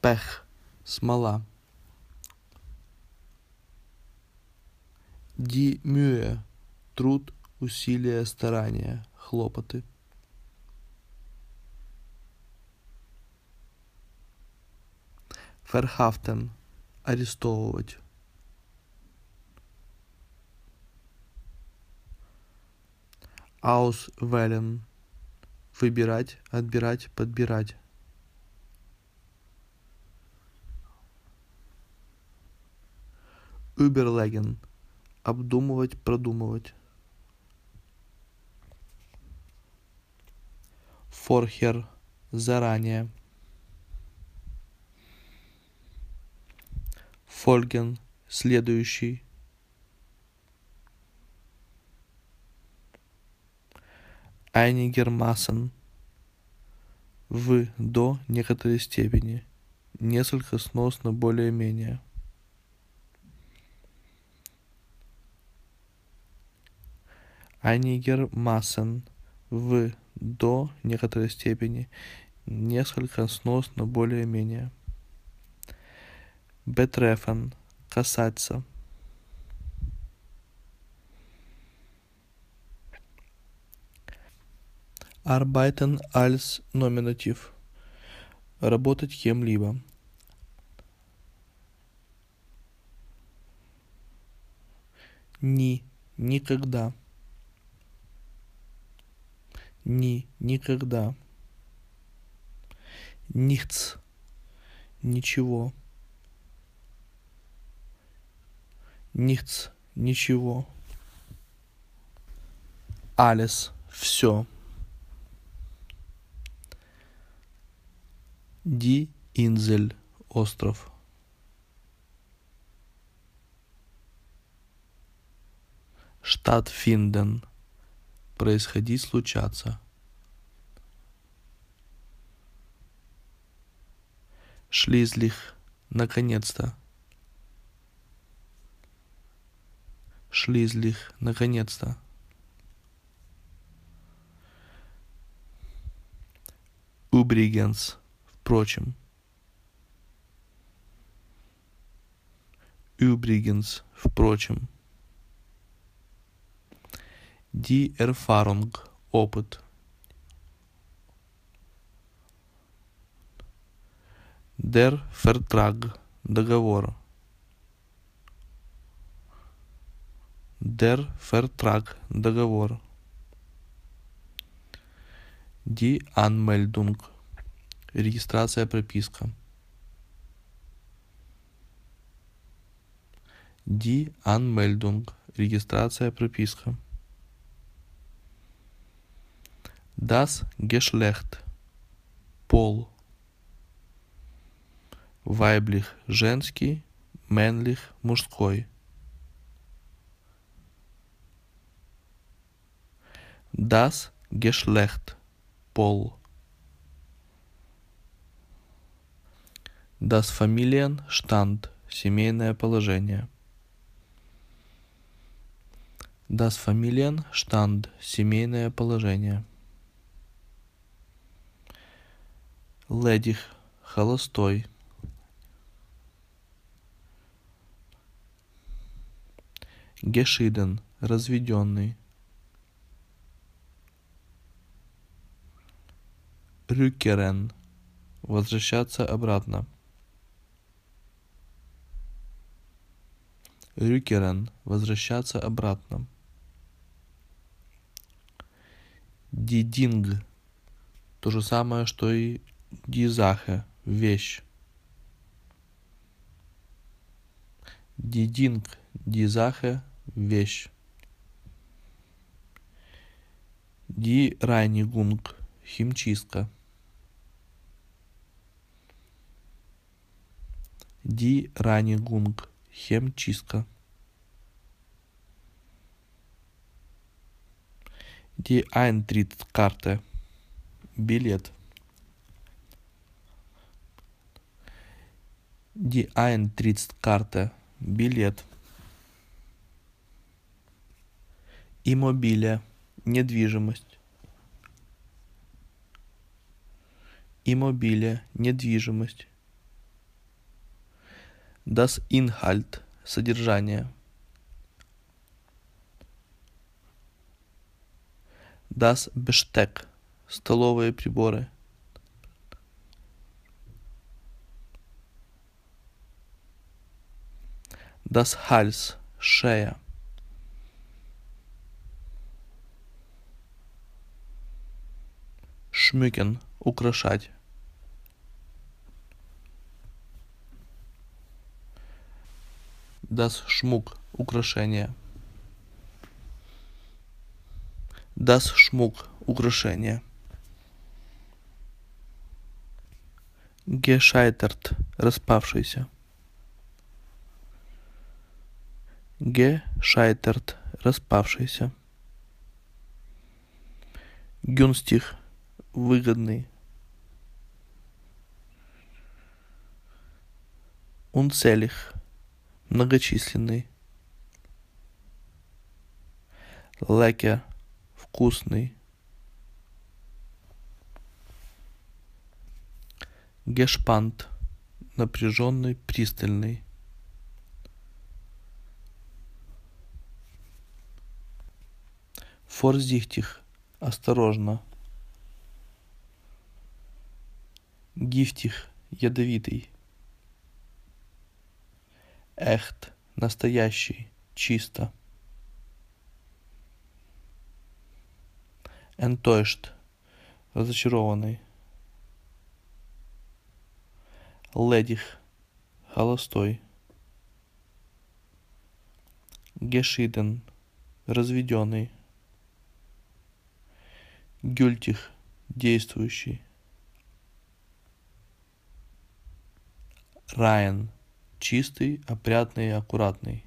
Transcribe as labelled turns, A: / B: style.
A: Pech – смола. Die Mühe – труд, усилия, старания, хлопоты. Verhaften – арестовывать. Auswählen – выбирать, отбирать, подбирать. Überlegen – обдумывать, продумывать. Vorher – заранее. Folgen – следующий. Einigermaßen – в, до некоторой степени. Несколько сносно, более-менее. Einigermaßen – в, до некоторой степени. Несколько сносно, более-менее. Betreffen – касаться. Arbeiten als Nominativ. Работать кем-либо. Ни, никогда. Ни, никогда. Nichts, ничего. Nichts, ничего. Alles, все. Die Insel, остров. Stattfinden, происходить, случаться. Schließlich, наконец-то. Schließlich, наконец-то. Übrigens, впрочем. Übrigens, впрочем. Die Erfahrung, опыт. Der Vertrag, договор. Der Vertrag, договор. Die Anmeldung, регистрация, прописка. Die Anmeldung, регистрация, прописка. Das Geschlecht, пол. Weiblich, женский, männlich, мужской. Das Geschlecht, пол. Das Familienstand, семейное положение. Das Familienstand, семейное положение. Ледих, холостой. Гешиден, разведенный. Рюкерен, возвращаться обратно. Рюкерен, возвращаться обратно. Дидинг, то же самое, что и Die Sache, вещь. Die Ding, die Sache, вещь. Die Reinigung, химчистка. Die Reinigung, химчистка. Die Eintrittskarte, билет. Die Eintrittskarte. Билет. Иммобилия. Недвижимость. Иммобилия. Недвижимость. Das Inhalt – содержание. Das Besteck – столовые приборы. Das Hals – шея. Schmücken – украшать. Das Schmuck – украшение. Das Schmuck – украшение. Gescheitert – распавшийся. Gescheitert – распавшийся. Günstig – выгодный. Unzählig – многочисленный. Lecker – вкусный. Gespannt – напряженный, пристальный. Vorsichtig – осторожно. Giftig – ядовитый. Echt – настоящий, чисто. Enttäuscht – разочарованный. Ledig – холостой. Geschieden – разведенный. Гюльтих – действующий. Райан – чистый, опрятный, аккуратный.